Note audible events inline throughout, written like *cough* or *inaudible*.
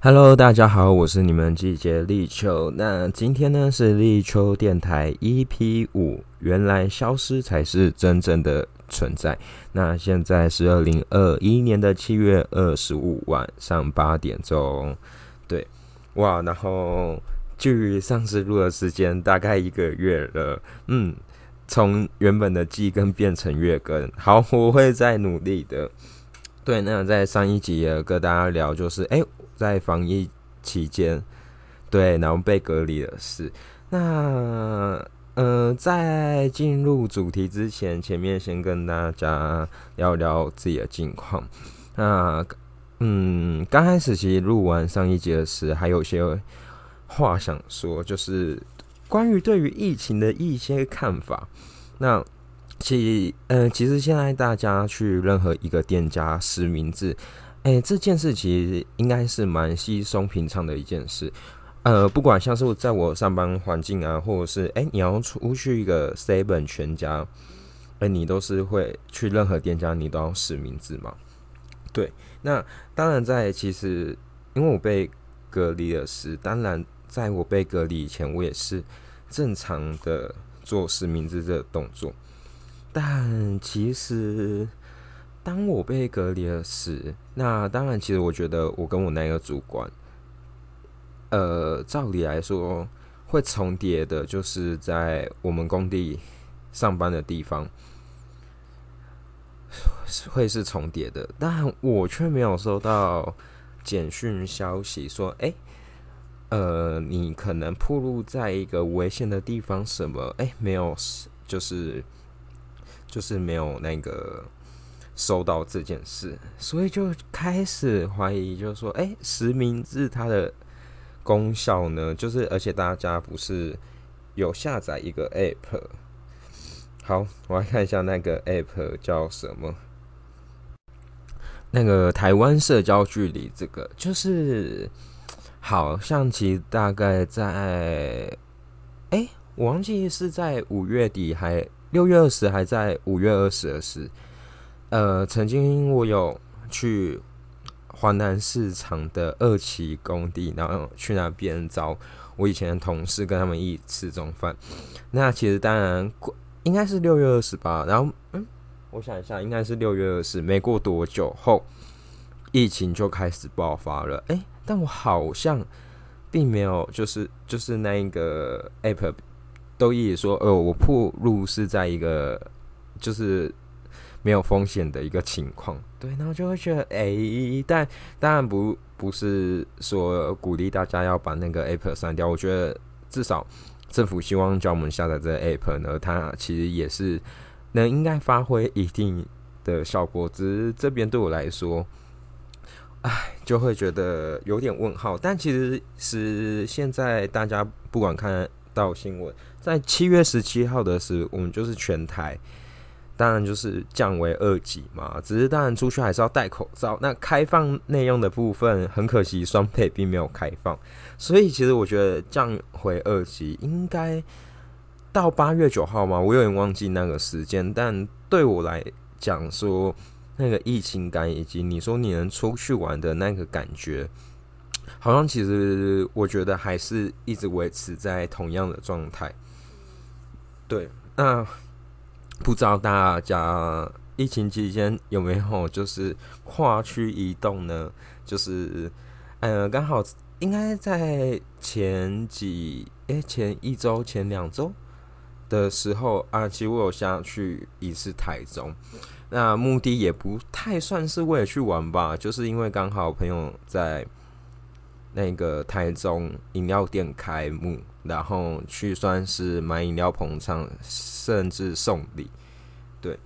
Hello，大家好，我是你们季节立秋。那今天呢是立秋电台 EP 五，原来消失才是真正的存在。那现在是二零二一年的七月二十五晚上八点钟，对，哇，然后距上次录的时间大概一个月了，嗯，从原本的季更变成月更，好，我会再努力的。对，那在上一集也跟大家聊，就是哎。在防疫期间，对，然后被隔离的事。那，呃，在进入主题之前，前面先跟大家聊聊自己的近况。那，嗯，刚开始其实录完上一节的时，还有些话想说，就是关于对于疫情的一些看法。那，其，呃，其实现在大家去任何一个店家实名制。哎，这件事其实应该是蛮稀松平常的一件事。呃，不管像是在我上班环境啊，或者是哎，你要出去一个 seven 全家，哎，你都是会去任何店家，你都要实名制嘛？对。那当然，在其实因为我被隔离了时，当然在我被隔离以前，我也是正常的做实名制这个动作。但其实。当我被隔离了时，那当然，其实我觉得我跟我那个主管，呃，照理来说会重叠的，就是在我们工地上班的地方会是重叠的，但我却没有收到简讯消息说，哎，呃，你可能暴露在一个危险的地方，什么？哎，没有，就是就是没有那个。收到这件事，所以就开始怀疑，就是说，哎，实名制它的功效呢？就是，而且大家不是有下载一个 app？好，我来看一下那个 app 叫什么？那个台湾社交距离，这个就是好像其实大概在，哎，我忘记是在五月底还六月二十，还在五月二十的时。呃，曾经我有去华南市场的二期工地，然后去那边找我以前的同事，跟他们一起吃中饭。那其实当然应该是六月二十八，然后嗯，我想一下，应该是六月二十，没过多久后，疫情就开始爆发了。哎，但我好像并没有，就是 *laughs* 就是那一个 app 都一直说，呃，我铺路是在一个就是。没有风险的一个情况，对，然后就会觉得，哎，但当然不不是说鼓励大家要把那个 app 删掉。我觉得至少政府希望叫我们下载这个 app 呢，它其实也是能应该发挥一定的效果。只是这边对我来说，哎，就会觉得有点问号。但其实是现在大家不管看到新闻，在七月十七号的时候，我们就是全台。当然就是降为二级嘛，只是当然出去还是要戴口罩。那开放内用的部分，很可惜双配并没有开放，所以其实我觉得降回二级应该到八月九号嘛，我有点忘记那个时间。但对我来讲说，那个疫情感以及你说你能出去玩的那个感觉，好像其实我觉得还是一直维持在同样的状态。对，那。不知道大家疫情期间有没有 *laughs* 就是跨区移动呢？就是呃，刚好应该在前几诶前一周前两周的时候啊，其实我有下去一次台中，那目的也不太算是为了去玩吧，就是因为刚好朋友在那个台中饮料店开幕。然后去算是买饮料捧场，甚至送礼，对，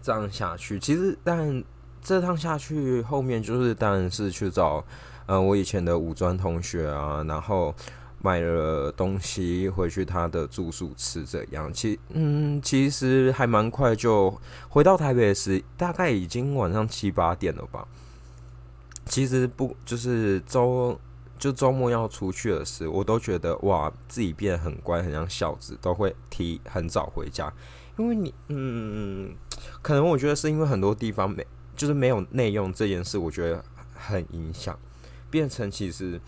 这样下去，其实但这趟下去后面就是当然是去找，呃，我以前的五专同学啊，然后买了东西回去他的住宿吃，这样，其嗯，其实还蛮快就回到台北时，大概已经晚上七八点了吧。其实不就是周。就周末要出去的时，我都觉得哇，自己变得很乖，很像孝子，都会提很早回家。因为你，嗯，可能我觉得是因为很多地方没，就是没有内用这件事，我觉得很影响。变成其实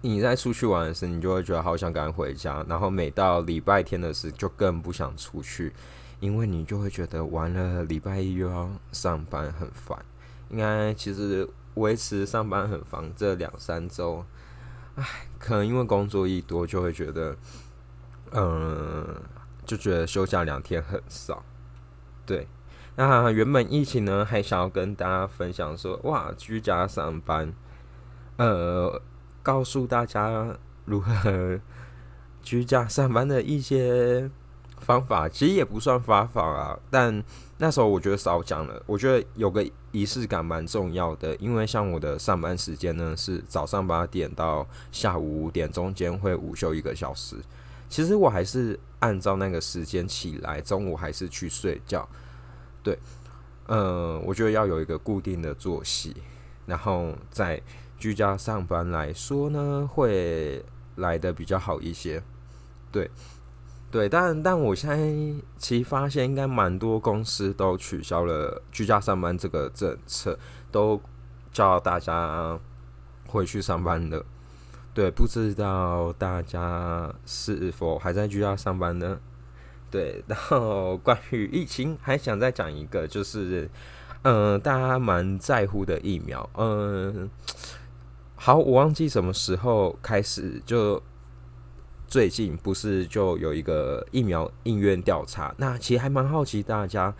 你在出去玩的时候，你就会觉得好想赶回家，然后每到礼拜天的时，就更不想出去，因为你就会觉得完了礼拜一又要上班，很烦。应该其实维持上班很烦这两三周，唉，可能因为工作一多，就会觉得，嗯，就觉得休假两天很少，对。那原本疫情呢，还想要跟大家分享说，哇，居家上班，呃，告诉大家如何居家上班的一些方法，其实也不算方法啊。但那时候我觉得少讲了，我觉得有个仪式感蛮重要的，因为像我的上班时间呢是早上八点到下午五点，中间会午休一个小时。其实我还是按照那个时间起来，中午还是去睡觉。对，嗯，我觉得要有一个固定的作息，然后在居家上班来说呢，会来的比较好一些。对，对，但但我现在其实发现，应该蛮多公司都取消了居家上班这个政策，都叫大家回去上班的。对，不知道大家是否还在居家上班呢？对，然后关于疫情，还想再讲一个，就是，嗯，大家蛮在乎的疫苗，嗯，好，我忘记什么时候开始，就最近不是就有一个疫苗应愿调查，那其实还蛮好奇大家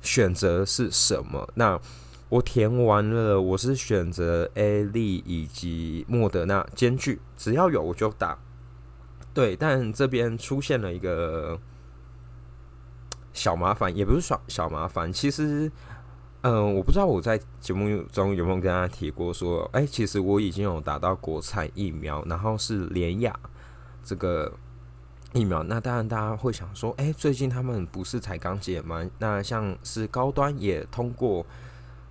选择是什么。那我填完了，我是选择 A 利以及莫德纳兼具，只要有我就打。对，但这边出现了一个。小麻烦也不是小小麻烦，其实，嗯，我不知道我在节目中有没有跟大家提过，说，哎，其实我已经有打到国产疫苗，然后是联雅这个疫苗。那当然，大家会想说，哎，最近他们不是才刚解吗？那像是高端也通过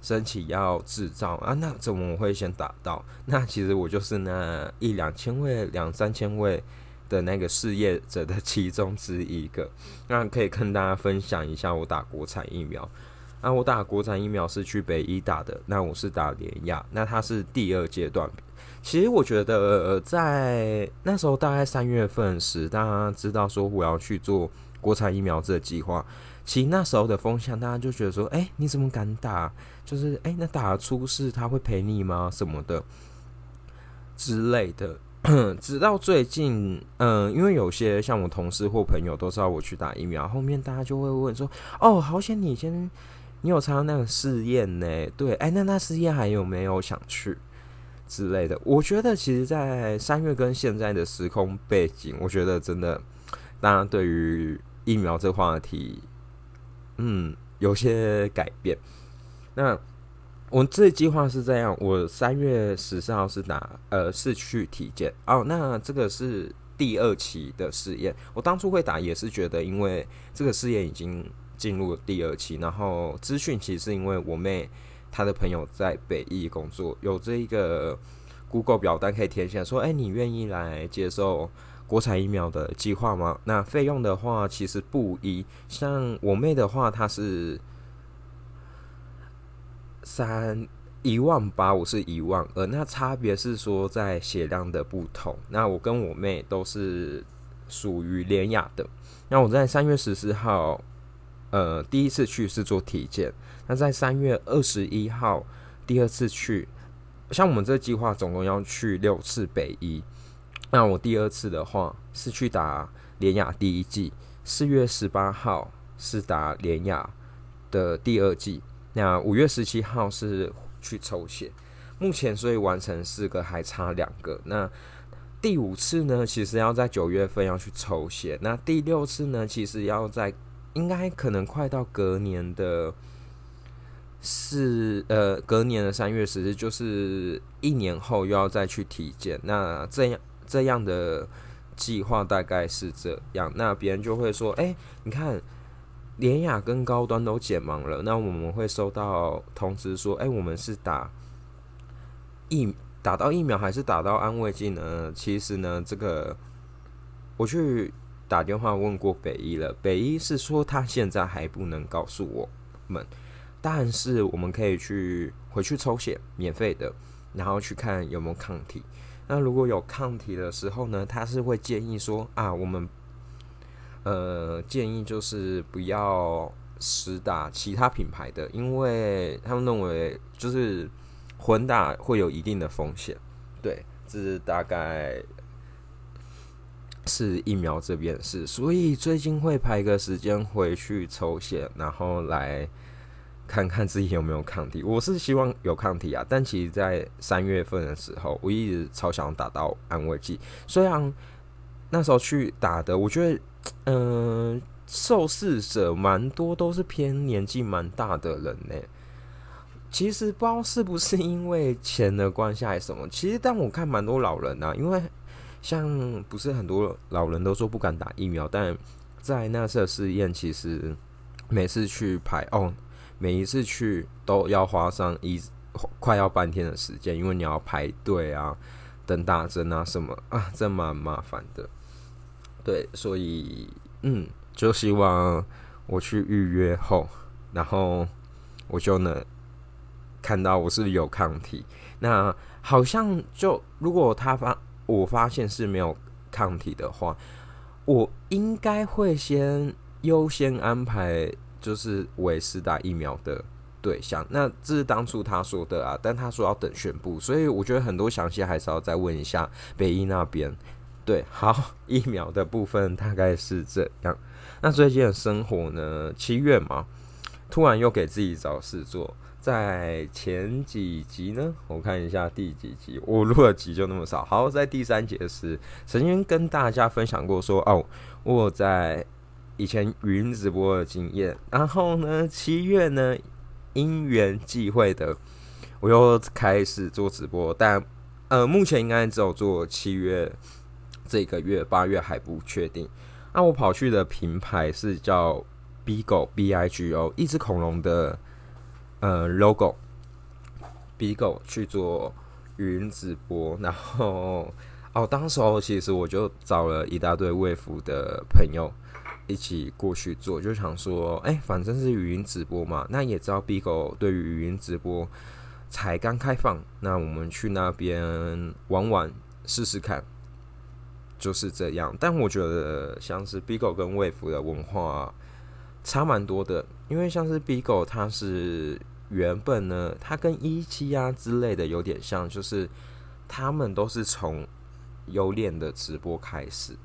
申请要制造啊，那怎么会先打到？那其实我就是那一两千位、两三千位。的那个事业者的其中之一个，那可以跟大家分享一下我打国产疫苗。那我打国产疫苗是去北医打的，那我是打联亚，那它是第二阶段。其实我觉得在那时候大概三月份时，大家知道说我要去做国产疫苗这个计划，其实那时候的风向大家就觉得说，哎，你怎么敢打？就是哎，那打出事他会赔你吗？什么的之类的。*clears throat* 直到最近，嗯，因为有些像我同事或朋友都知道我去打疫苗，后面大家就会问说：“哦，好险你先，你有参加那个试验呢？”对，哎，那那试验还有没有想去之类的？我觉得其实，在三月跟现在的时空背景，我觉得真的，大家对于疫苗这话题，嗯，有些改变。那。我这计划是这样，我三月十四号是打，呃，是去体检哦。那这个是第二期的试验。我当初会打也是觉得，因为这个试验已经进入第二期，然后资讯其实是因为我妹他的朋友在北艺工作，有这一个 Google 表单可以填写，说，哎，你愿意来接受国产疫苗的计划吗？那费用的话，其实不一，像我妹的话，她是。三一万八，我是一万二，那差别是说在血量的不同。那我跟我妹都是属于廉雅的。那我在三月十四号，呃，第一次去是做体检。那在三月二十一号第二次去，像我们这计划总共要去六次北医。那我第二次的话是去打连雅第一季，四月十八号是打连雅的第二季。那五月十七号是去抽血，目前所以完成四个，还差两个。那第五次呢，其实要在九月份要去抽血。那第六次呢，其实要在应该可能快到隔年的四呃隔年的三月十日，就是一年后又要再去体检。那这样这样的计划大概是这样。那别人就会说：“哎，你看。”连雅跟高端都减盲了，那我们会收到通知说，哎，我们是打疫打到疫苗还是打到安慰剂呢？其实呢，这个我去打电话问过北医了，北医是说他现在还不能告诉我们，但是我们可以去回去抽血，免费的。然后去看有没有抗体。那如果有抗体的时候呢，他是会建议说啊，我们呃建议就是不要实打其他品牌的，因为他们认为就是混打会有一定的风险。对，这是大概是疫苗这边是，所以最近会排个时间回去抽血，然后来。看看自己有没有抗体，我是希望有抗体啊。但其实，在三月份的时候，我一直超想打到安慰剂。虽然那时候去打的，我觉得，嗯，受试者蛮多都是偏年纪蛮大的人呢。其实不知道是不是因为钱的关系还是什么。其实，但我看蛮多老人啊，因为像不是很多老人都说不敢打疫苗，但在那次试验，其实每次去排哦。每一次去都要花上一快要半天的时间，因为你要排队啊、等打针啊什么啊，这蛮麻烦的。对，所以嗯，就希望我去预约后，然后我就能看到我是有抗体。那好像就如果他发我发现是没有抗体的话，我应该会先优先安排。就是为施打疫苗的对象，那这是当初他说的啊，但他说要等宣布，所以我觉得很多详细还是要再问一下北医那边。对，好，疫苗的部分大概是这样。那最近的生活呢？七月嘛，突然又给自己找事做。在前几集呢，我看一下第几集，我录的集就那么少。好，在第三节时，曾经跟大家分享过说，哦，我在。以前语音直播的经验，然后呢，七月呢，因缘际会的，我又开始做直播，但呃，目前应该只有做七月这个月，八月还不确定。那我跑去的品牌是叫 Bigo B I G O，一只恐龙的呃 logo Bigo 去做语音直播，然后哦，当时候其实我就找了一大堆卫服的朋友。一起过去做，就想说，哎，反正是语音直播嘛，那也知道 Bigo 对于语音直播才刚开放，那我们去那边玩玩试试看，就是这样。但我觉得像是 Bigo 跟卫服的文化差蛮多的，因为像是 Bigo，它是原本呢，它跟一期啊之类的有点像，就是他们都是从有脸的直播开始。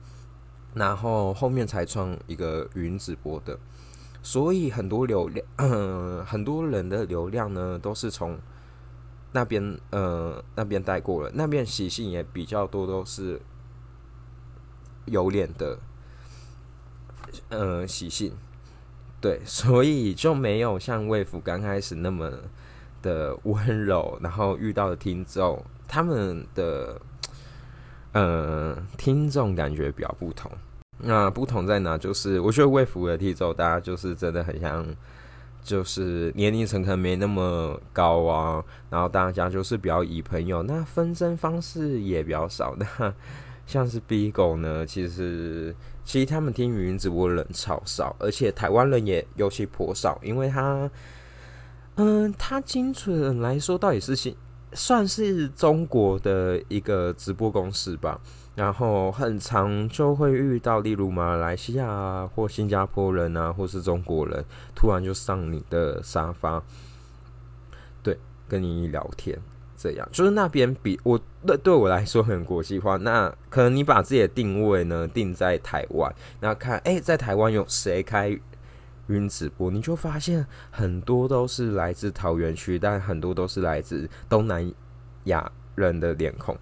然后后面才创一个云直播的，所以很多流量，很多人的流量呢都是从那边呃那边带过了，那边习性也比较多，都是有脸的，呃习性，对，所以就没有像魏福刚开始那么的温柔，然后遇到的听众，他们的。呃，听众感觉比较不同。那不同在哪？就是我觉得魏福的听众，大家就是真的很像，就是年龄层可能没那么高啊。然后大家就是比较以朋友，那分身方式也比较少。那像是 B 狗呢，其实其实他们听语音直播人超少，而且台湾人也尤其颇少，因为他，嗯，他精准来说，到底是新。算是中国的一个直播公司吧，然后很常就会遇到，例如马来西亚啊或新加坡人啊，或是中国人，突然就上你的沙发，对，跟你聊天，这样就是那边比我对对我来说很国际化。那可能你把自己的定位呢定在台湾，那看，哎，在台湾有谁开？云直播，你就发现很多都是来自桃园区，但很多都是来自东南亚人的脸孔。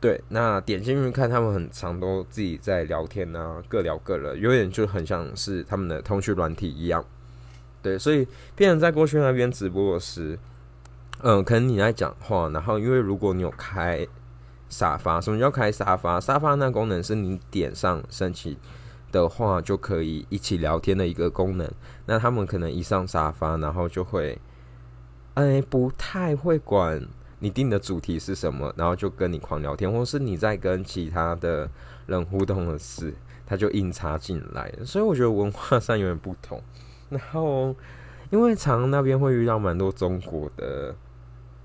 对，那点进去看，他们很常都自己在聊天啊，各聊各的，有点就很像是他们的通讯软体一样。对，所以变成在过去那边直播时，嗯，可能你在讲话，然后因为如果你有开沙发，什么叫开沙发？沙发那功能是你点上升起。的话就可以一起聊天的一个功能。那他们可能一上沙发，然后就会，哎，不太会管你定的主题是什么，然后就跟你狂聊天，或是你在跟其他的人互动的事，他就硬插进来。所以我觉得文化上有点不同。然后因为常那边会遇到蛮多中国的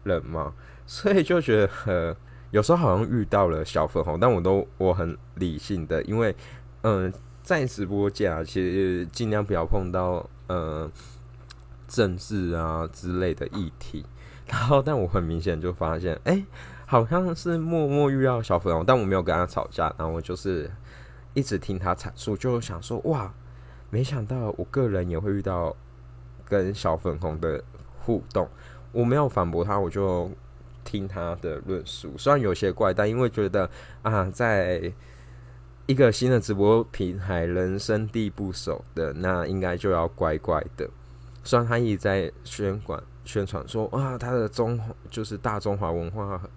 人嘛，所以就觉得有时候好像遇到了小粉红，但我都我很理性的，因为嗯，在直播间啊，其实尽量不要碰到呃政治啊之类的议题。然后，但我很明显就发现，哎，好像是默默遇到小粉红，但我没有跟他吵架，然后我就是一直听他阐述，就想说，哇，没想到我个人也会遇到跟小粉红的互动，我没有反驳他，我就听他的论述，虽然有些怪，但因为觉得啊，在一个新的直播平台，人生地不熟的，那应该就要乖乖的，虽然他一直在宣管。宣传说啊，他的中就是大中华文化很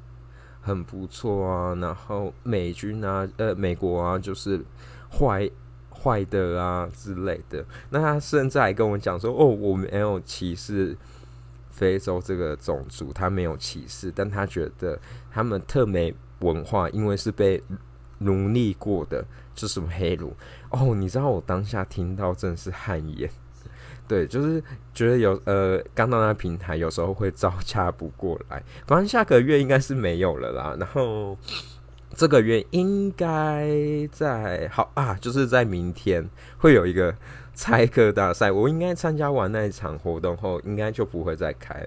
很不错啊，然后美军啊，呃，美国啊，就是坏坏的啊之类的。那他甚至还跟我们讲说，哦，我没有歧视非洲这个种族，他没有歧视，但他觉得他们特美文化因为是被奴隶过的，就什么黑奴。哦，你知道我当下听到真的是汗颜。对，就是觉得有呃，刚到那平台有时候会招架不过来。反正下个月应该是没有了啦。然后这个月应该在好啊，就是在明天会有一个猜歌大赛。我应该参加完那一场活动后，应该就不会再开。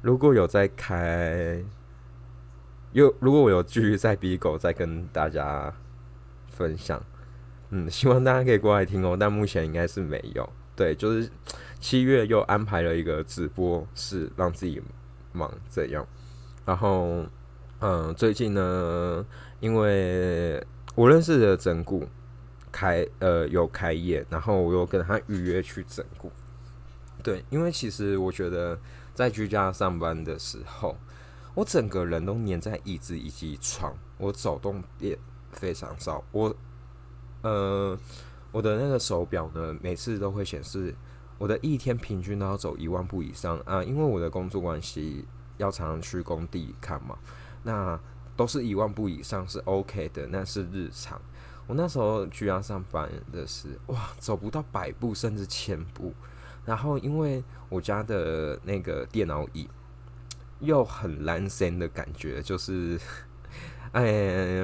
如果有再开，有如果我有继续在 B 狗再跟大家分享，嗯，*laughs* 希望大家可以过来听哦。但目前应该是没有。对，就是七月又安排了一个直播室，让自己忙这样。然后，嗯，最近呢，因为我认识的整蛊开呃有开业，然后我又跟他预约去整蛊。对，因为其实我觉得在居家上班的时候，我整个人都黏在椅子以及床，我走动也非常少。我，呃。我的那个手表呢，每次都会显示我的一天平均都要走一万步以上啊，因为我的工作关系要常常去工地看嘛，那都是一万步以上是 OK 的，那是日常。我那时候居然上班的是哇，走不到百步甚至千步，然后因为我家的那个电脑椅又很蓝森的感觉，就是。*laughs* 哎，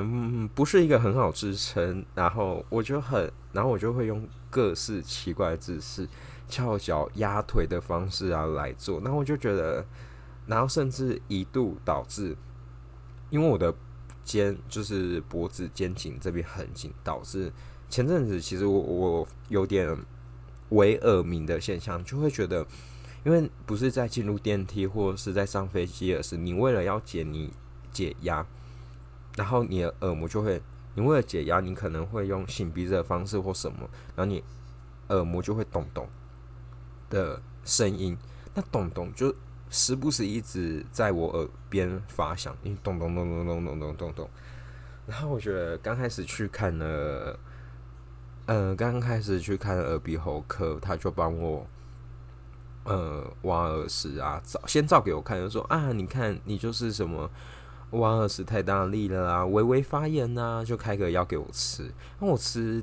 不是一个很好支撑，然后我就很，然后我就会用各式奇怪的姿势，翘脚、压腿的方式啊来做，然后我就觉得，然后甚至一度导致，因为我的肩就是脖子、肩颈这边很紧，导致前阵子其实我我有点微耳鸣的现象，就会觉得，因为不是在进入电梯或者是在上飞机，而是你为了要解你解压。然后你的耳膜就会，你为了解压，你可能会用擤鼻子的方式或什么，然后你耳膜就会咚咚的声音，那咚咚就时不时一直在我耳边发响，因为咚咚咚咚咚咚咚咚咚。然后我觉得刚开始去看了，呃，刚开始去看耳鼻喉科，他就帮我呃挖耳屎啊，照先照给我看，就说啊，你看你就是什么。挖耳屎太大力了啦，微微发炎呐，就开个药给我吃。那我吃，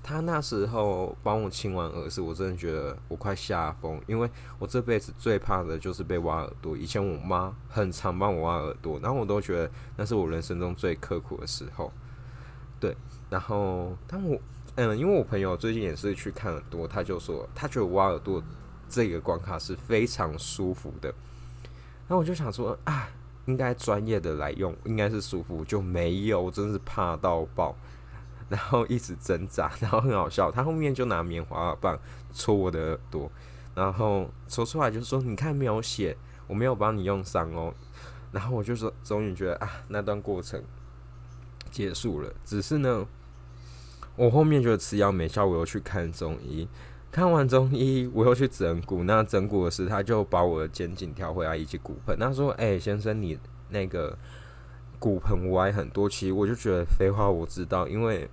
他那时候帮我清完耳屎，我真的觉得我快吓疯，因为我这辈子最怕的就是被挖耳朵。以前我妈很常帮我挖耳朵，然后我都觉得那是我人生中最刻苦的时候。对，然后当我嗯，因为我朋友最近也是去看耳朵，他就说他觉得挖耳朵这个关卡是非常舒服的。那我就想说啊。应该专业的来用，应该是舒服，就没有，真是怕到爆，然后一直挣扎，然后很好笑，他后面就拿棉花棒戳我的耳朵，然后戳出来就说：“你看没有血，我没有帮你用伤哦。”然后我就说，终于觉得啊，那段过程结束了。只是呢，我后面觉得吃药没效，我又去看中医。看完中医，我又去整骨。那整骨的时，他就把我的肩颈调回来以及骨盆。他说：“哎，先生，你那个骨盆歪很多。”其实我就觉得废话，我知道，因为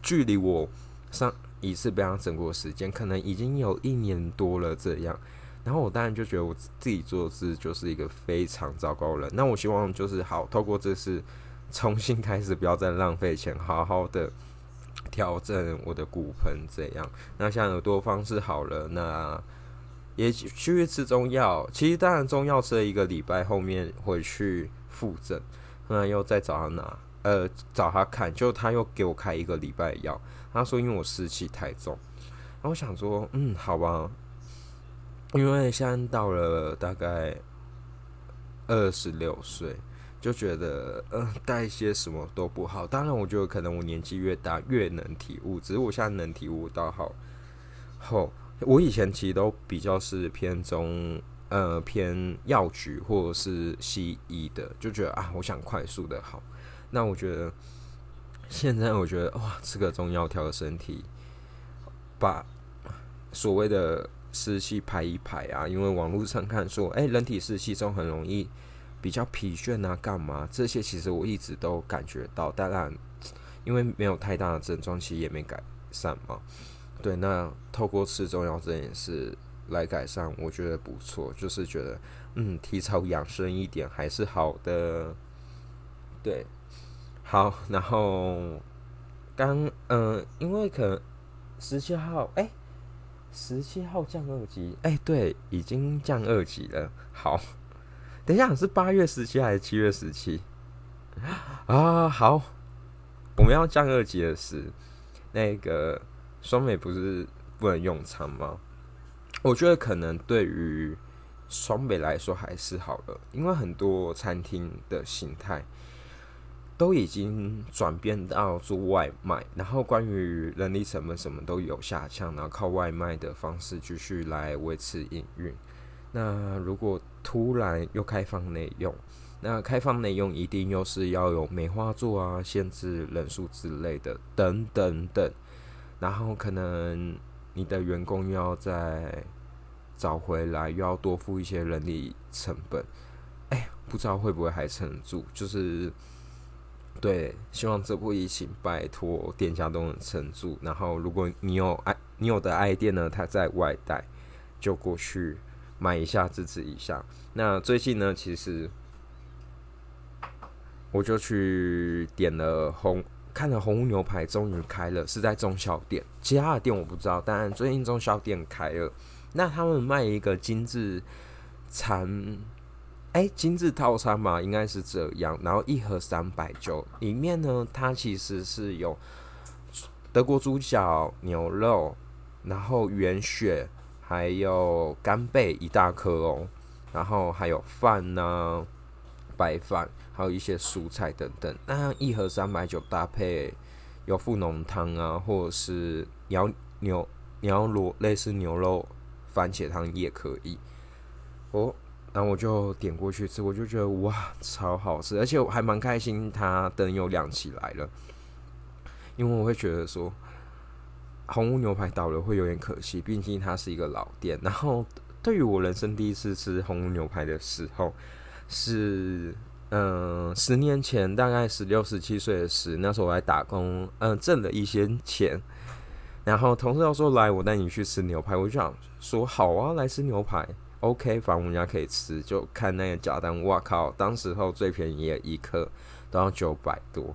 距离我上一次被他整过的时间，可能已经有一年多了。这样，然后我当然就觉得我自己做事就是一个非常糟糕人。那我希望就是好，透过这次重新开始，不要再浪费钱，好好的。调整我的骨盆这样，那像耳朵方式好了，那也去吃中药。其实当然中药吃了一个礼拜，后面回去复诊，后来又再找他拿，呃，找他看，就他又给我开一个礼拜药。他说因为我湿气太重，然后我想说，嗯，好吧，因为现在到了大概二十六岁。就觉得，嗯，带一些什么都不好。当然，我觉得可能我年纪越大越能体悟，只是我现在能体悟到好后，我以前其实都比较是偏中，呃，偏药局或者是西医的，就觉得啊，我想快速的好。那我觉得现在，我觉得哇，吃个中药调个身体，把所谓的湿气排一排啊，因为网络上看说，哎，人体湿气中很容易。比较疲倦啊，干嘛？这些其实我一直都感觉到，当然，因为没有太大的症状，其实也没改善嘛。对，那透过吃中药这件事来改善，我觉得不错，就是觉得嗯，体操养生一点还是好的。对，好，然后刚嗯，因为可能十七号，哎，十七号降二级，哎，对，已经降二级了，好。等一下，是八月十七还是七月十七啊？好，我们要降二级的是那个双美不是不能用餐吗？我觉得可能对于双美来说还是好的，因为很多餐厅的形态都已经转变到做外卖，然后关于人力成本什么都有下降，然后靠外卖的方式继续来维持营运。那如果突然又开放内用，那开放内用一定又是要有美化做啊，限制人数之类的，等等等。然后可能你的员工又要再找回来，又要多付一些人力成本。哎，不知道会不会还撑住？就是对，希望这波疫情拜托店家都能撑住。然后如果你有爱，你有的爱店呢，它在外带，就过去。买一下支持一下。那最近呢，其实我就去点了红，看了红牛排终于开了，是在中小店，其他的店我不知道。但最近中小店开了，那他们卖一个精致餐，哎，精致套餐嘛，应该是这样。然后一盒三百九，里面呢，它其实是有德国猪脚、牛肉，然后原血。还有干贝一大颗哦，然后还有饭呢，白饭，还有一些蔬菜等等。那一盒三百九，搭配有富浓汤啊，或者是牛牛牛螺类似牛肉番茄汤也可以。哦，然后我就点过去吃，我就觉得哇，超好吃，而且我还蛮开心，它灯又亮起来了，因为我会觉得说。红屋牛排倒了会有点可惜，毕竟它是一个老店。然后对于我人生第一次吃红屋牛排的时候，是嗯十年前，大概十六十七岁的时，那时候我在打工，嗯挣了一些钱，然后同事要说来我带你去吃牛排，我就想说好啊，来吃牛排，OK，反正我们家可以吃，就看那个价单，哇靠，当时候最便宜的一克都要九百多。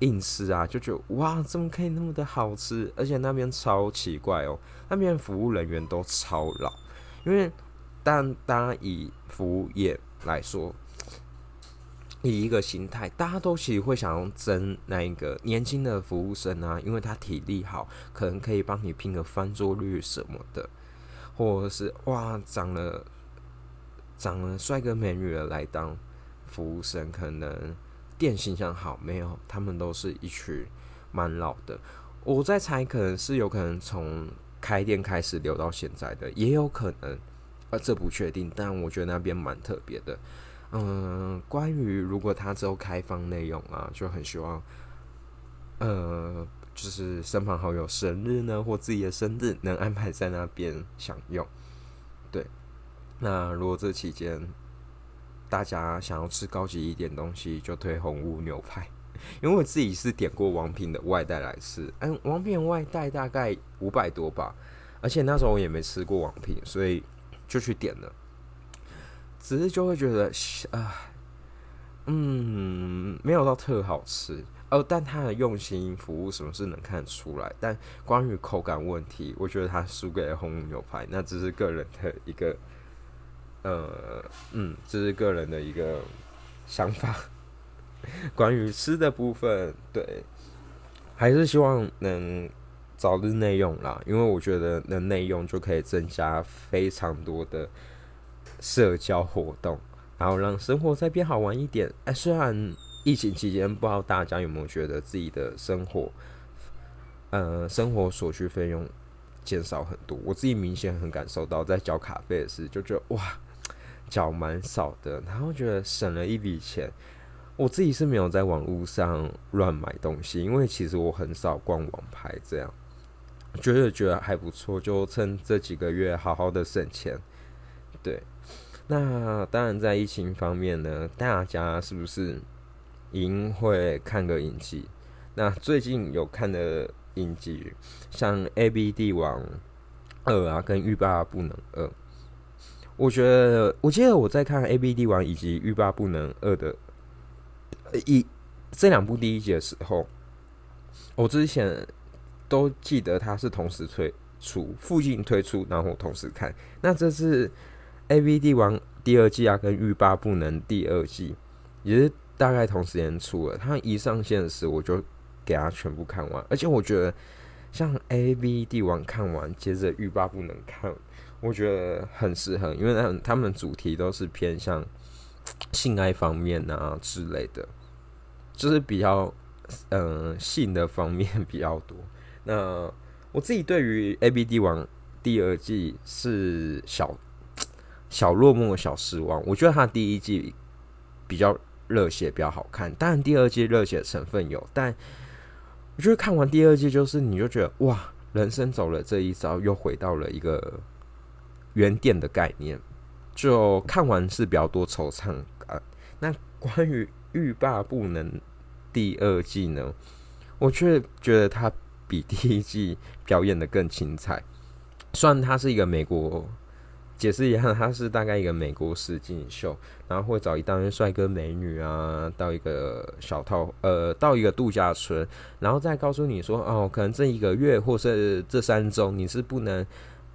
硬吃啊，就觉得哇，怎么可以那么的好吃？而且那边超奇怪哦，那边服务人员都超老。因为但当然以服务业来说，以一个心态，大家都其实会想要争那一个年轻的服务生啊，因为他体力好，可能可以帮你拼个翻桌率什么的，或者是哇，长了长了帅哥美女的来当服务生，可能。店形象好没有？他们都是一群蛮老的。我在猜，可能是有可能从开店开始留到现在的，也有可能，呃，这不确定。但我觉得那边蛮特别的。嗯，关于如果他之后开放内容啊，就很希望，呃，就是身旁好友生日呢，或自己的生日，能安排在那边享用。对，那如果这期间。大家想要吃高级一点东西，就推红屋牛排。*laughs* 因为我自己是点过王品的外带来吃，嗯，王品外带大概五百多吧，而且那时候我也没吃过王品，所以就去点了。只是就会觉得，啊，嗯，没有到特好吃。哦，但他的用心服务什么是能看得出来，但关于口感问题，我觉得他输给了红牛排，那只是个人的一个，呃，嗯，这是个人的一个想法。*laughs* 关于吃的部分，对，还是希望能早日内用啦，因为我觉得能内用就可以增加非常多的社交活动，然后让生活再变好玩一点。哎，虽然疫情期间，不知道大家有没有觉得自己的生活，呃，生活所需费用减少很多？我自己明显很感受到，在交卡费的时，就觉得哇，缴蛮少的，然后觉得省了一笔钱。我自己是没有在网络上乱买东西，因为其实我很少逛网拍，这样觉得觉得还不错，就趁这几个月好好的省钱。对，那当然在疫情方面呢，大家是不是经会看个影集？那最近有看的影集，像《A B 帝王二》啊，跟《欲罢不能二》，我觉得我记得我在看《A B D 王》以及《欲罢不能二》的。一这两部第一集的时候，我之前都记得它是同时推出，附近推出，然后同时看。那这次《A B D 王》第二季啊，跟《欲罢不能》第二季也是大概同时间出了。它一上线时，我就给它全部看完。而且我觉得，像《A B D 王》看完，接着《欲罢不能》看，我觉得很适合，因为他他们主题都是偏向性爱方面啊之类的。就是比较，嗯，性的方面比较多。那我自己对于《A B D 王》第二季是小小落寞、小失望。我觉得他第一季比较热血、比较好看，当然第二季热血成分有。但我觉得看完第二季，就是你就觉得哇，人生走了这一遭，又回到了一个原点的概念。就看完是比较多惆怅啊。那关于欲罢不能第二季呢，我却觉得他比第一季表演的更精彩。虽然他是一个美国，解释一下，他是大概一个美国实景秀，然后会找一大堆帅哥美女啊，到一个小套呃，到一个度假村，然后再告诉你说，哦，可能这一个月或是这三周你是不能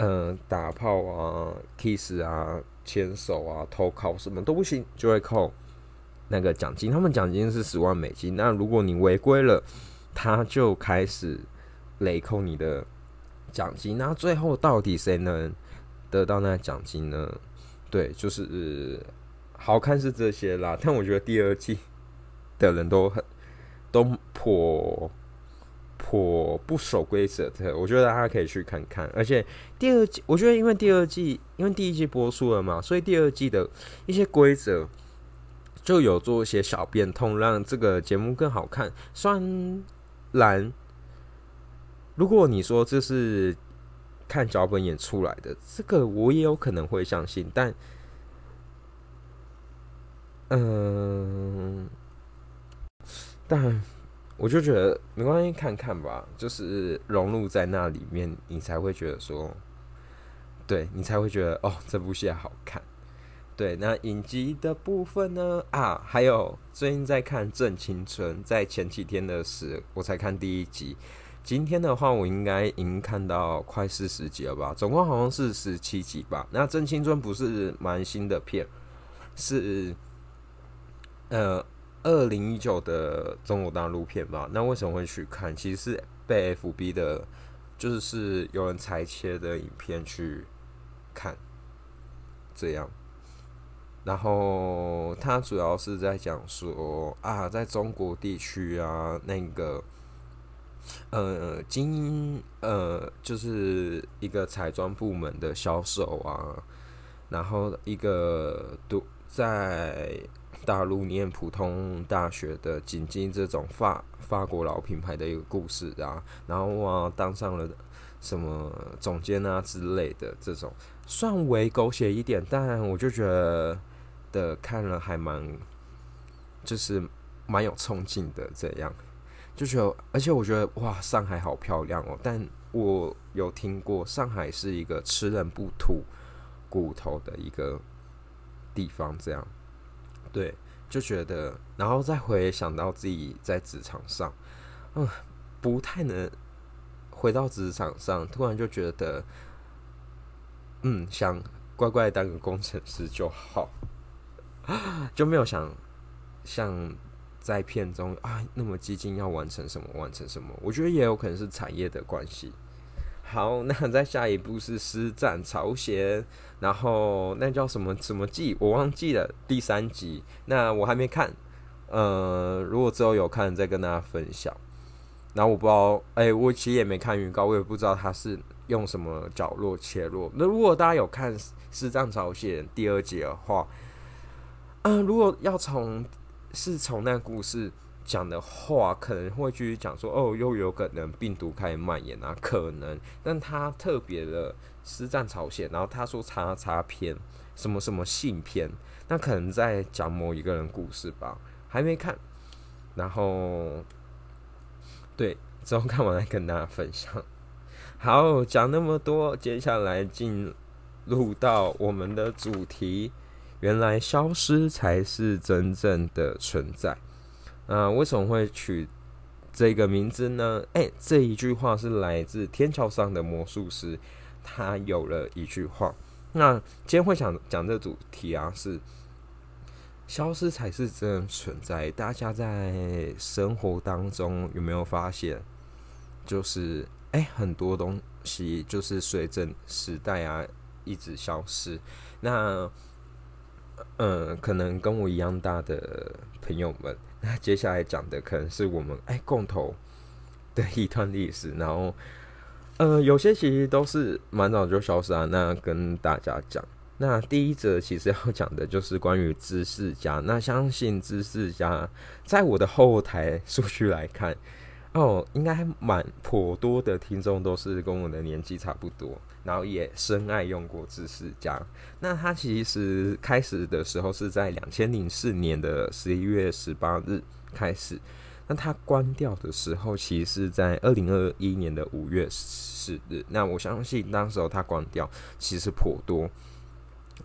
嗯打炮啊、kiss 啊、牵手啊、偷靠什么都不行，就会扣。那个奖金，他们奖金是十万美金。那如果你违规了，他就开始雷扣你的奖金。那最后到底谁能得到那奖金呢？对，就是好看是这些啦。但我觉得第二季的人都很都颇颇不守规则的。我觉得大家可以去看看。而且第二季，我觉得因为第二季因为第一季播出了嘛，所以第二季的一些规则。就有做一些小变通，让这个节目更好看。虽然，如果你说这是看脚本演出来的，这个我也有可能会相信。但，嗯，但我就觉得没关系，看看吧。就是融入在那里面，你才会觉得说，对你才会觉得哦，这部戏好看。对，那影集的部分呢？啊，还有最近在看《正青春》，在前几天的时我才看第一集。今天的话，我应该已经看到快四十集了吧？总共好像是十七集吧。那《正青春》不是蛮新的片，是呃二零一九的中国大陆片吧？那为什么会去看？其实是被 FB 的，就是有人裁切的影片去看，这样。然后他主要是在讲说啊，在中国地区啊，那个呃，精英呃，就是一个彩妆部门的销售啊，然后一个读在大陆念普通大学的仅仅这种法法国老品牌的一个故事啊，然后啊，当上了什么总监啊之类的这种，算为狗血一点，但我就觉得。的看了还蛮，就是蛮有冲劲的，这样就觉得，而且我觉得哇，上海好漂亮哦！但我有听过，上海是一个吃人不吐骨头的一个地方，这样对，就觉得，然后再回想到自己在职场上，嗯，不太能回到职场上，突然就觉得，嗯，想乖乖当个工程师就好，*laughs* 就没有想像在片中啊那么激进要完成什么完成什么。我觉得也有可能是产业的关系。好，*laughs* 那再下一步是师战朝鲜，然后那叫什么什么季，我忘记了第三集，那我还没看，呃，如果之后有看再跟大家分享。然后我不知道，哎，我其实也没看预告，我也不知道他是用什么角落切入。那如果大家有看师战朝鲜第二集的话，嗯，如果要从是从那故事。讲的话可能会继续讲说哦，又有可能病毒开始蔓延啊，可能。但他特别的师战朝鲜，然后他说查查片什么什么信片，那可能在讲某一个人故事吧，还没看。然后对之后看完再跟大家分享。好，讲那么多，接下来进入到我们的主题，原来消失才是真正的存在。啊，为什么会取这个名字呢？哎，这一句话是来自天桥上的魔术师，他有了一句话。那今天会想讲这主题啊，是消失才是真的存在。大家在生活当中有没有发现，就是哎，很多东西就是随着时代啊一直消失。那嗯，可能跟我一样大的朋友们。那接下来讲的可能是我们哎共同的一段历史，然后呃有些其实都是蛮早就消失啊。那跟大家讲，那第一则其实要讲的就是关于知识家。那相信知识家在我的后台数据来看，哦，应该蛮颇多的听众都是跟我的年纪差不多。然后也深爱用过知识家。那它其实开始的时候是在两千零四年的十一月十八日开始。那它关掉的时候，其实是在二零二一年的五月四日。那我相信当时候它关掉，其实颇多，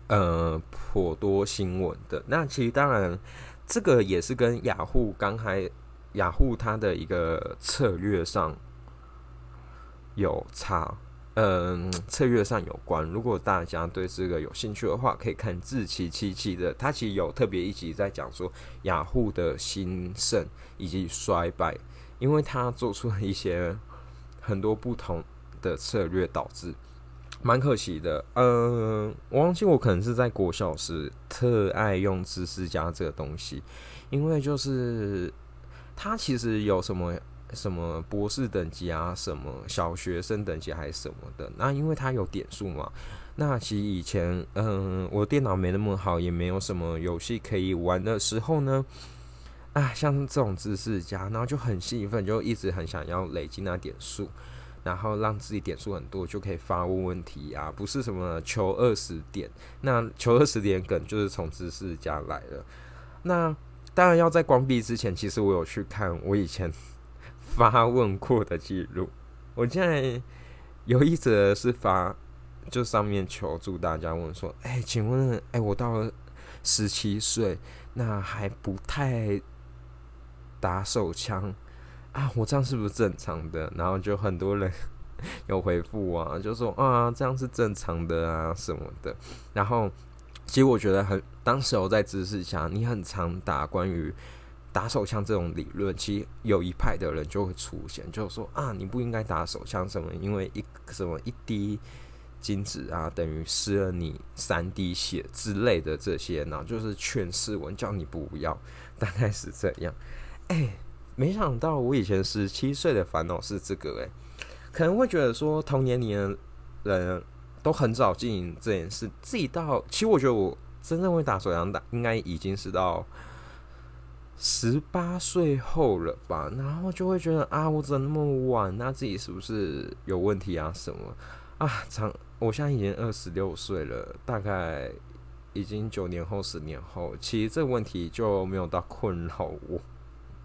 呃，颇多新闻的。那其实当然，这个也是跟雅虎刚开，雅虎它的一个策略上有差。嗯，策略上有关。如果大家对这个有兴趣的话，可以看志奇七七的，他其实有特别一集在讲说雅虎的兴盛以及衰败，因为他做出了一些很多不同的策略，导致蛮可惜的。嗯，我忘记我可能是在国小时特爱用知识家这个东西，因为就是他其实有什么。什么博士等级啊，什么小学生等级还是什么的？那因为它有点数嘛。那其实以前，嗯，我电脑没那么好，也没有什么游戏可以玩的时候呢，啊，像这种知识家，然后就很兴奋，就一直很想要累积那点数，然后让自己点数很多，就可以发问问题啊，不是什么求二十点。那求二十点梗就是从知识家来了。那当然要在关闭之前，其实我有去看我以前。*laughs* 发问过的记录，我现在有一则是发，就上面求助大家问说：“哎，请问，哎，我到了十七岁，那还不太打手枪啊？我这样是不是正常的？”然后就很多人 *laughs* 有回复啊，就说：“啊，这样是正常的啊，什么的。”然后其实我觉得很，当时我在知识下，你很常打关于。打手枪这种理论，其实有一派的人就会出现，就是说啊，你不应该打手枪，什么？因为一什么一滴精子啊，等于失了你三滴血之类的这些，然后就是劝世文叫你不要，大概是这样。*laughs* 哎，没想到我以前十七岁的烦恼是这个，哎，可能会觉得说同年龄的人都很早经营这件事，自己到其实我觉得我真正会打手枪打，应该已经是到。十八岁后了吧，然后就会觉得啊，我怎么那么晚？那自己是不是有问题啊？什么啊？长，我现在已经二十六岁了，大概已经九年后、十年后，其实这个问题就没有到困扰我。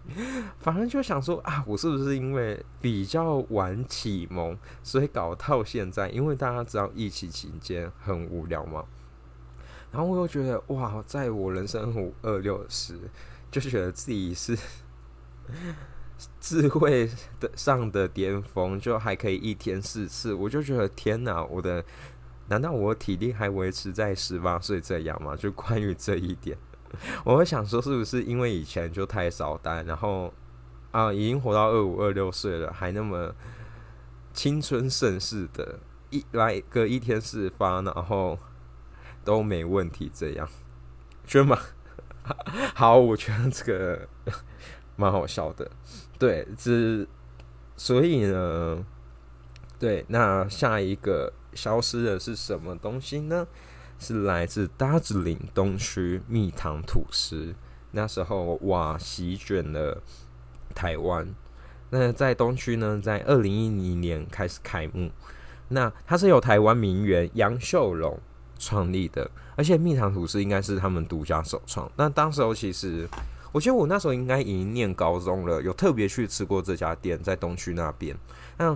*laughs* 反正就想说啊，我是不是因为比较晚启蒙，所以搞到现在？因为大家知道疫情期间很无聊嘛。然后我又觉得哇，在我人生五二六时，就觉得自己是 *laughs* 智慧的上的巅峰，就还可以一天四次，我就觉得天哪，我的难道我体力还维持在十八岁这样吗？就关于这一点，*laughs* 我会想说，是不是因为以前就太少单，然后啊，已经活到二五二六岁了，还那么青春盛世的，一来个一天四发，然后。都没问题，这样，觉得吗？好，我觉得这个蛮好笑的。对，这所以呢，对，那下一个消失的是什么东西呢？是来自大子岭东区蜜糖吐司。那时候哇，席卷了台湾。那在东区呢，在二零一零年开始开幕。那它是由台湾名媛杨秀荣。创立的，而且蜜糖吐司应该是他们独家首创。那当时候其实，我觉得我那时候应该已经念高中了，有特别去吃过这家店，在东区那边。那，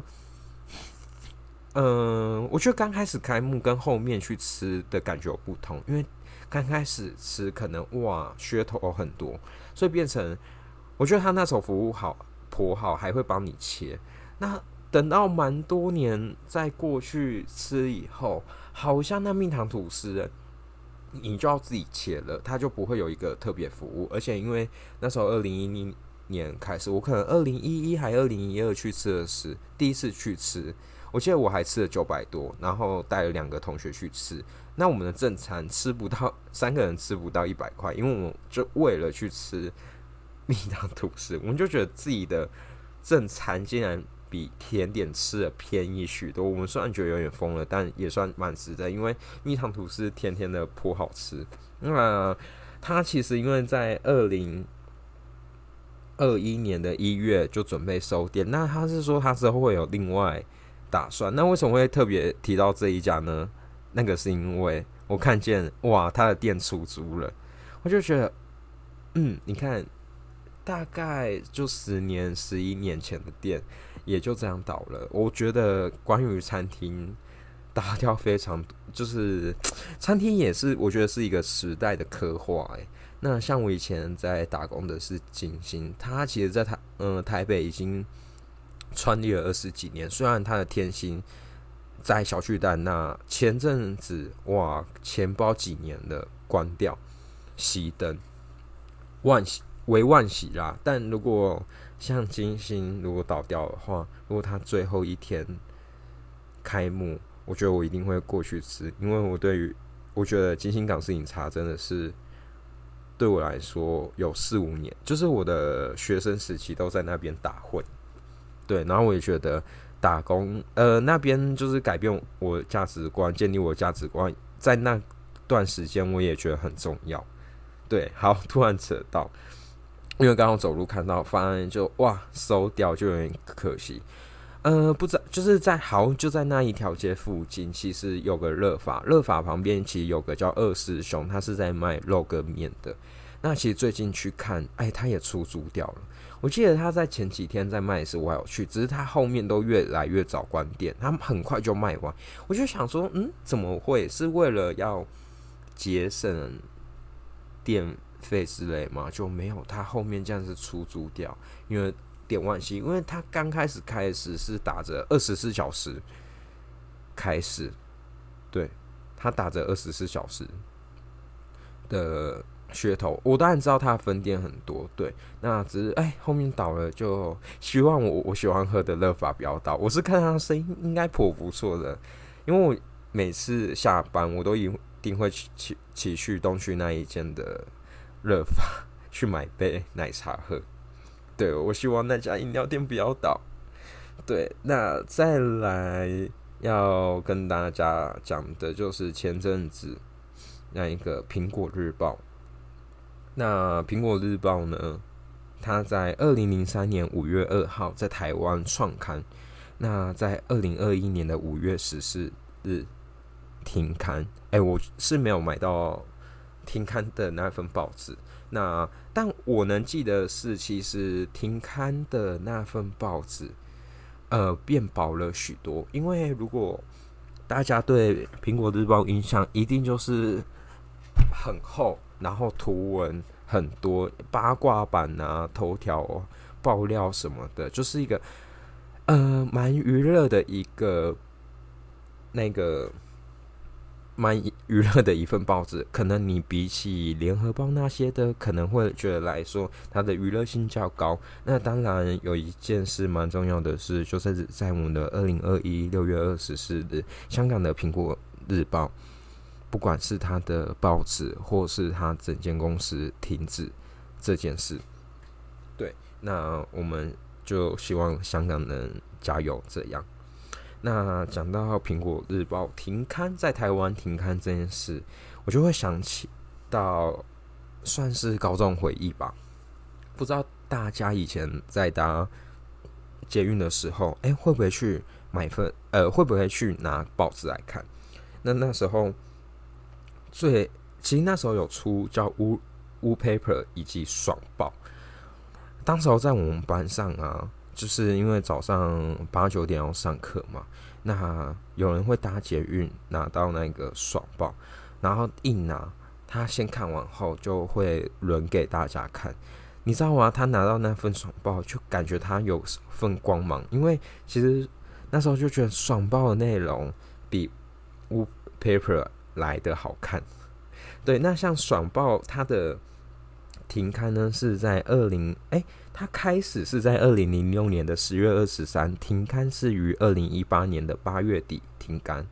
嗯，我觉得刚开始开幕跟后面去吃的感觉有不同，因为刚开始吃可能哇噱头很多，所以变成我觉得他那时候服务好颇好，还会帮你切。那等到蛮多年再过去吃以后。好像那蜜糖吐司，你就要自己切了，它就不会有一个特别服务。而且因为那时候二零一零年开始，我可能二零一一还二零一二去吃的是第一次去吃，我记得我还吃了九百多，然后带了两个同学去吃。那我们的正餐吃不到三个人吃不到一百块，因为我们就为了去吃蜜糖吐司，我们就觉得自己的正餐竟然。比甜点吃的便宜许多，我们虽然觉得有点疯了，但也算蛮值的，因为蜜糖吐司甜甜的颇好吃。那它其实因为在二零二一年的一月就准备收店，那他是说他之后会有另外打算。那为什么会特别提到这一家呢？那个是因为我看见哇，他的店出租了，我就觉得，嗯，你看，大概就十年、十一年前的店。也就这样倒了。我觉得关于餐厅打掉非常，就是 *tsk* 餐厅也是，我觉得是一个时代的刻画。哎，那像我以前在打工的是金星，他其实在台嗯台北已经穿立了二十几年。虽然他的天星在小巨蛋，那前阵子哇，钱包几年的关掉熄灯，万喜为万喜啦。但如果像金星如果倒掉的话，如果它最后一天开幕，我觉得我一定会过去吃，因为我对于我觉得金星港式饮茶真的是对我来说有四五年，就是我的学生时期都在那边打混，对，然后我也觉得打工呃那边就是改变我价值观，建立我价值观，在那段时间我也觉得很重要，对，好，突然扯到。因为刚刚走路看到，发现就哇收掉就有点可惜。呃，不知道就是在好就在那一条街附近，其实有个乐法，乐法旁边其实有个叫二师兄，他是在卖肉跟面的。那其实最近去看，哎，他也出租掉了。我记得他在前几天在卖时，我有去，只是他后面都越来越早关店，他很快就卖完。我就想说，嗯，怎么会是为了要节省电？费之类嘛就没有，他后面这样是出租掉，因为点万西，因为他刚开始开始是打着二十四小时开始，对他打着二十四小时的噱头，我当然知道他分店很多，对，那只是哎后面倒了，就希望我我喜欢喝的乐法不要倒，我是看他声音应该颇不错的，因为我每次下班我都一定会去去去东区那一间的。乐法 *laughs* 去买杯奶茶喝，对我希望那家饮料店不要倒。对，那再来要跟大家讲的就是前阵子那一个苹果日报。那苹果日报呢，它在二零零三年五月二号在台湾创刊，那在二零二一年的五月十四日停刊。哎，我是没有买到。停刊的那份报纸，那但我能记得是，其实停刊的那份报纸，呃，变薄了许多。因为如果大家对苹果日报印象，一定就是很厚，然后图文很多，八卦版啊、头条爆料什么的，就是一个呃蛮娱乐的一个那个。蛮娱乐的一份报纸，可能你比起联合报那些的，可能会觉得来说，它的娱乐性较高。那当然有一件事蛮重要的是，就是在我们的二零二一六月二十四日，香港的苹果日报，不管是他的报纸或是他整间公司停止这件事。对，那我们就希望香港能加油，这样。那讲到苹果日报停刊，在台湾停刊这件事，我就会想起到算是高中回忆吧。不知道大家以前在搭捷运的时候，哎，会不会去买份？呃，会不会去拿报纸来看？那那时候最其实那时候有出叫乌乌 paper 以及爽报。当时候在我们班上啊。就是因为早上八九点要上课嘛，那有人会搭捷运拿到那个爽报，然后一拿，他先看完后就会轮给大家看。你知道吗？他拿到那份爽报，就感觉他有份光芒，因为其实那时候就觉得爽报的内容比乌 paper 来的好看。对，那像爽报它的停刊呢，是在二零哎。它开始是在二零零六年的十月二十三停刊，是于二零一八年的八月底停刊。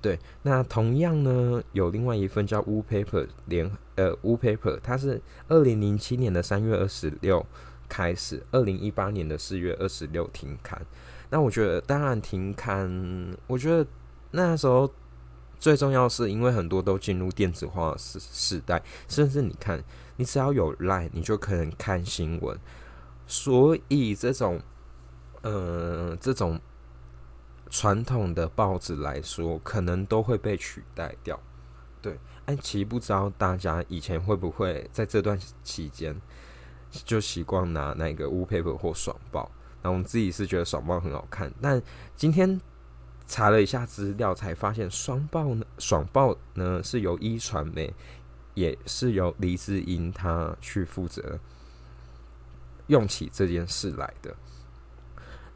对，那同样呢，有另外一份叫乌 paper 联呃乌 paper，它是二零零七年的三月二十六开始，二零一八年的四月二十六停刊。那我觉得，当然停刊，我觉得那时候最重要是因为很多都进入电子化时时代，甚至你看，你只要有 line，你就可能看新闻。所以这种，呃，这种传统的报纸来说，可能都会被取代掉。对，但其实不知道大家以前会不会在这段期间就习惯拿那个乌 paper 或爽报。那我们自己是觉得爽报很好看，但今天查了一下资料，才发现双报呢，爽报呢是由一传媒，也是由黎智英他去负责。用起这件事来的，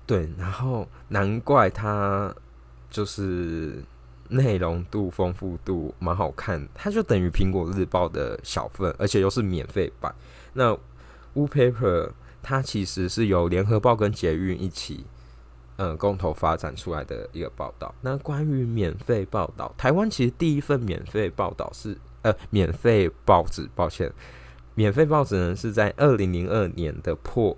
对，然后难怪他就是内容度丰富度蛮好看，它就等于苹果日报的小份，而且又是免费版。那乌 paper 它其实是由联合报跟捷运一起，嗯，共同发展出来的一个报道。那关于免费报道，台湾其实第一份免费报道是呃免费报纸，抱歉。免费报纸呢是在二零零二年的破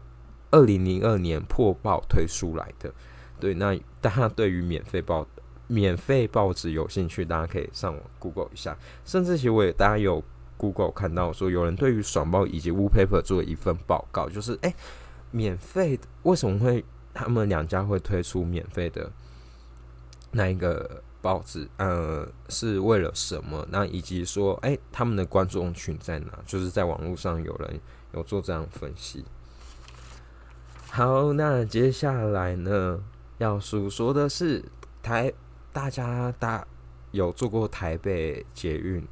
二零零二年破报推出来的。对，那大家对于免费报免费报纸有兴趣，大家可以上网 Google 一下。甚至其实我也大家有 Google 看到说，有人对于爽报以及乌 paper 做一份报告，就是哎，免费为什么会他们两家会推出免费的那一个？报纸，呃，是为了什么？那以及说，哎，他们的观众群在哪？就是在网络上有人有做这样分析。好，那接下来呢，要诉说的是台，大家大有坐过台北捷运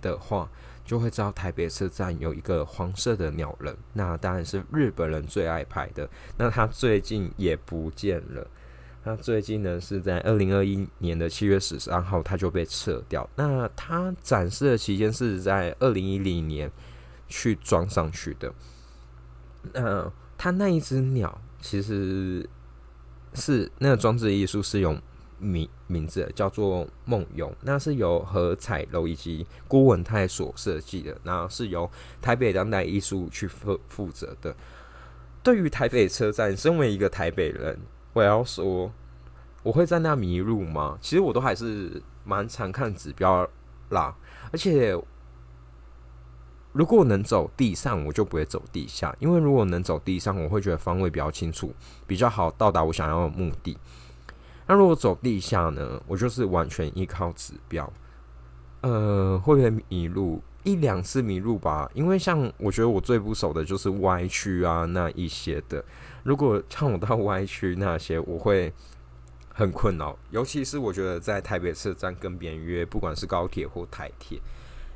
的话，就会知道台北车站有一个黄色的鸟人，那当然是日本人最爱拍的。那他最近也不见了。那最近呢，是在二零二一年的七月十三号，他就被撤掉。那他展示的期间是在二零一零年去装上去的。那他那一只鸟其实是那个装置艺术是用名名字叫做梦游，那是由何彩楼以及郭文泰所设计的，然后是由台北当代艺术去负负责的。对于台北车站，身为一个台北人。我要说，我会在那迷路吗？其实我都还是蛮常看指标啦，而且如果能走地上，我就不会走地下，因为如果能走地上，我会觉得方位比较清楚，比较好到达我想要的目的。那如果走地下呢？我就是完全依靠指标，呃，会不会迷路？一两次迷路吧，因为像我觉得我最不熟的就是歪区啊那一些的。如果像我到歪区那些，我会很困扰。尤其是我觉得在台北车站跟别人约，不管是高铁或台铁，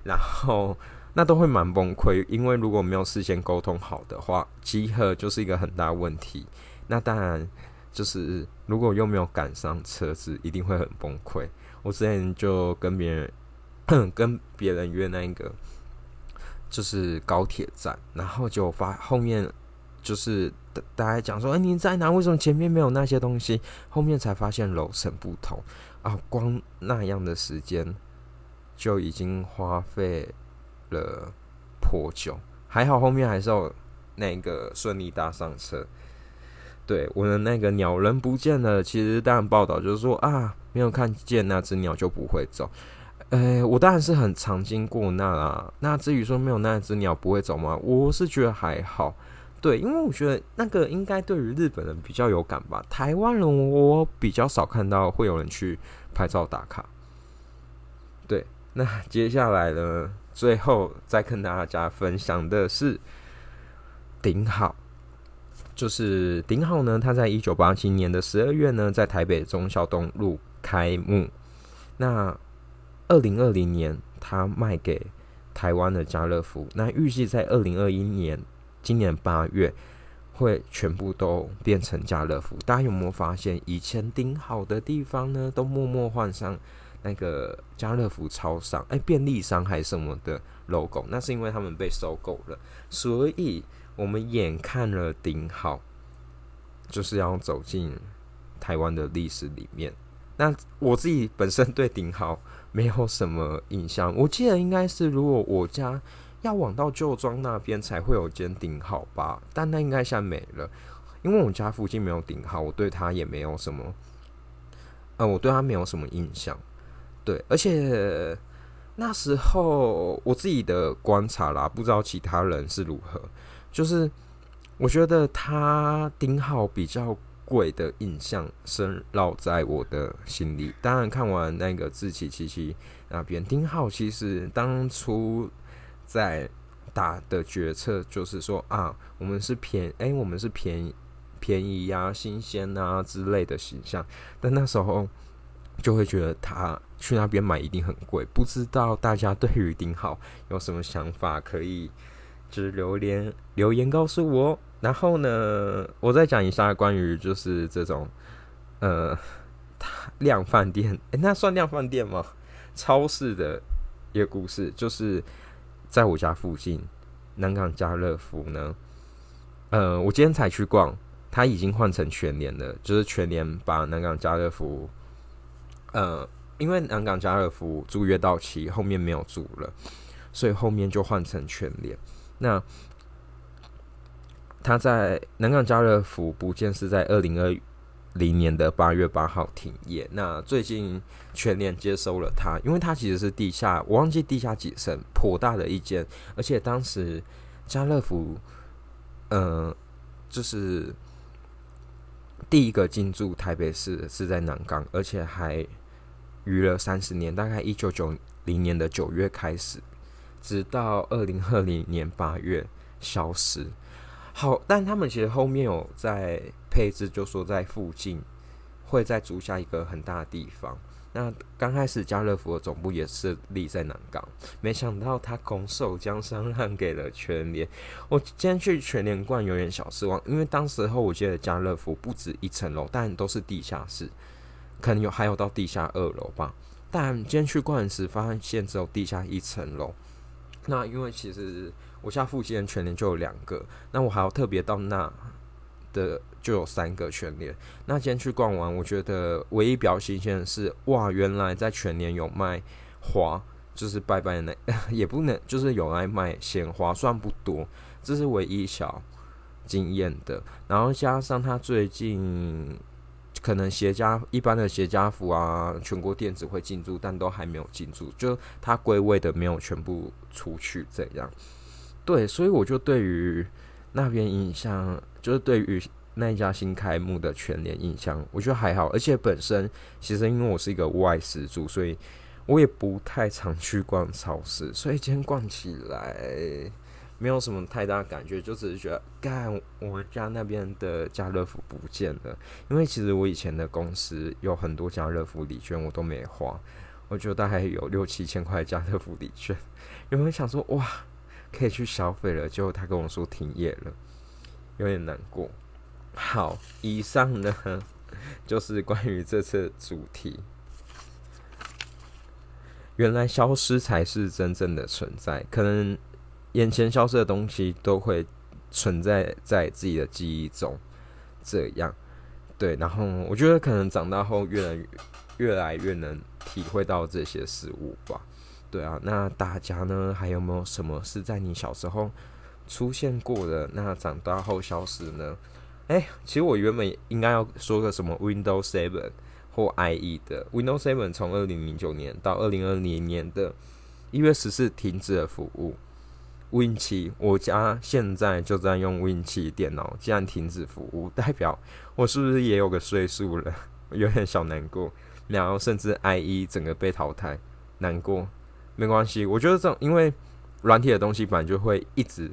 然后那都会蛮崩溃，因为如果没有事先沟通好的话，集合就是一个很大问题。那当然就是如果又没有赶上车子，一定会很崩溃。我之前就跟别人 *clears throat* 跟别人约那一个就是高铁站，然后就发后面就是大家讲说，哎，你在哪？为什么前面没有那些东西？后面才发现楼层不同啊，光那样的时间。就已经花费了颇久，还好后面还是有那个顺利搭上车。对，我的那个鸟人不见了。其实当然报道就是说啊，没有看见那只鸟就不会走。呃，我当然是很常经过那啦。那至于说没有那只鸟不会走吗？我是觉得还好。对，因为我觉得那个应该对于日本人比较有感吧。台湾人我比较少看到会有人去拍照打卡。对。那接下来呢？最后再跟大家分享的是顶好，就是顶好呢，它在一九八七年的十二月呢，在台北忠孝东路开幕。那二零二零年，它卖给台湾的家乐福。那预计在二零二一年，今年八月会全部都变成家乐福。大家有没有发现，以前顶好的地方呢，都默默换上？那个家乐福超商，哎，便利商还是什么的 logo，那是因为他们被收购了，所以我们眼看了顶好，就是要走进台湾的历史里面。那我自己本身对顶好没有什么印象，我记得应该是如果我家要往到旧庄那边才会有间顶好吧，但那应该现在没了，因为我们家附近没有顶好，我对他也没有什么，呃，我对他没有什么印象。对，而且那时候我自己的观察啦，不知道其他人是如何。就是我觉得他丁浩比较贵的印象深烙在我的心里。当然，看完那个自奇七七那边，丁浩其实当初在打的决策就是说啊，我们是便 *laughs* 哎，我们是便宜便宜呀、新鲜啊之类的形象。但那时候。就会觉得他去那边买一定很贵，不知道大家对于丁浩有什么想法，可以就是留言留言告诉我。然后呢，我再讲一下关于就是这种呃 *laughs* 量饭店，诶，那算量饭店吗？超市的一个故事，就是在我家附近南港家乐福呢。呃，我今天才去逛，它已经换成全联了，就是全联把南港家乐福。呃，因为南港家乐福租约到期，后面没有租了，所以后面就换成全联。那他在南港家乐福不见是在二零二零年的八月八号停业。那最近全联接收了它，因为它其实是地下，我忘记地下几层，颇大的一间。而且当时家乐福，嗯，就是第一个进驻台北市是在南港，而且还。娱了三十年，大概一九九零年的九月开始，直到二零二零年八月消失。好，但他们其实后面有在配置，就说在附近会再租下一个很大的地方。那刚开始家乐福的总部也是立在南港，没想到他拱手将商让给了全联。我今天去全联逛有点小失望，因为当时候我记得家乐福不止一层楼，但都是地下室。可能有还有到地下二楼吧，但今天去逛时发现只有地下一层楼。那因为其实我家附近全联就有两个，那我还要特别到那的就有三个全联。那今天去逛完，我觉得唯一比较新鲜的是，哇，原来在全联有卖花，就是拜拜那 *laughs* 也不能，就是有来卖鲜花，算不多，这是唯一小惊艳的。然后加上他最近。可能鞋家一般的鞋家服啊，全国电子会进驻，但都还没有进驻，就它归位的没有全部出去这样。对，所以我就对于那边印象，就是对于那一家新开幕的全联印象，我觉得还好。而且本身其实因为我是一个外食族，所以我也不太常去逛超市，所以今天逛起来。没有什么太大感觉，就只是觉得，干我家那边的家乐福不见了。因为其实我以前的公司有很多家乐福礼券，我都没花。我觉得大概有六七千块家乐福礼券。有没有想说哇，可以去消费了，结果他跟我说停业了，有点难过。好，以上呢 *laughs* 就是关于这次主题。原来消失才是真正的存在，可能眼前消失的东西都会存在在自己的记忆中。这样，对，然后我觉得可能长大后越来越越来越能体会到这些事物吧。对啊，那大家呢还有没有什么是在你小时候出现过的，那长大后消失呢？哎，其实我原本应该要说个什么 Windows Seven 或 IE 的 Windows Seven 从二零零九年到二零二零年的一月十四停止了服务。Win 七，我家现在就在用 Win 七电脑，既然停止服务，代表我是不是也有个岁数了？有点小难过。然后甚至 IE 整个被淘汰，难过。没关系，我觉得这种因为软体的东西本来就会一直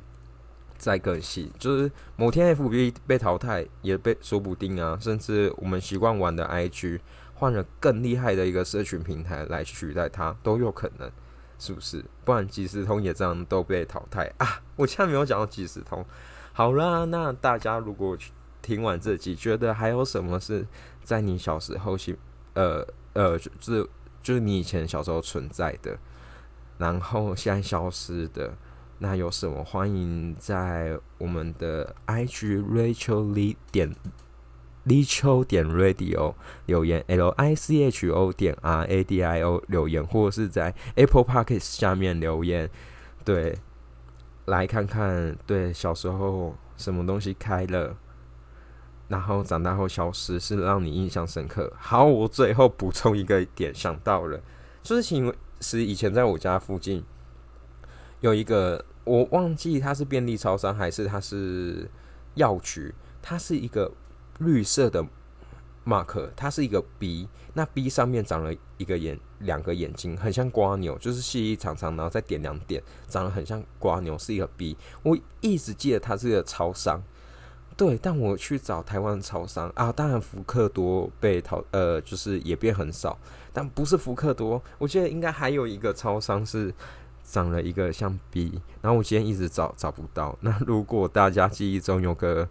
在更新，就是某天 FB 被淘汰也被说不定啊。甚至我们习惯玩的 IG 换了更厉害的一个社群平台来取代它，都有可能。是不是？不然即时通也这样都被淘汰啊！我竟然没有讲到即时通。好啦，那大家如果听完这集，觉得还有什么是在你小时候是呃呃，就是就是你以前小时候存在的，然后现在消失的，那有什么？欢迎在我们的 IG Rachel Lee 点。立秋点 radio 留言，L I C H O 点 R A D I O 留言，或是在 Apple Podcast 下面留言，对，来看看，对，小时候什么东西开了，然后长大后消失，是让你印象深刻。好，我最后补充一个点，想到了，就是其实以前在我家附近有一个，我忘记它是便利超商还是它是药局，它是一个。绿色的 mark，它是一个 B，那 B 上面长了一个眼，两个眼睛，很像瓜牛，就是细细长长，然后再点两点，长得很像瓜牛，是一个 B。我一直记得它是一个超商，对，但我去找台湾超商啊，当然福克多被淘，呃，就是也变很少，但不是福克多，我记得应该还有一个超商是长了一个像 B，然后我今天一直找找不到。那如果大家记忆中有个。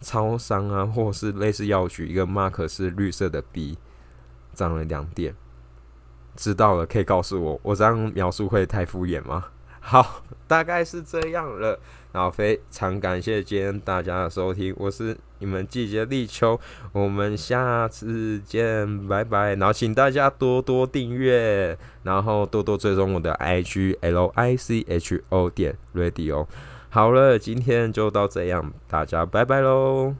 超商啊，或是类似药局，一个 mark 是绿色的 B，涨了两点。知道了，可以告诉我，我这样描述会太敷衍吗？*laughs* 好，大概是这样了。然后非常感谢今天大家的收听，我是你们季节立秋，我们下次见，拜拜。然后请大家多多订阅，然后多多追踪我的 IG L I C H O 点 Radio。好了，今天就到这样，大家拜拜喽。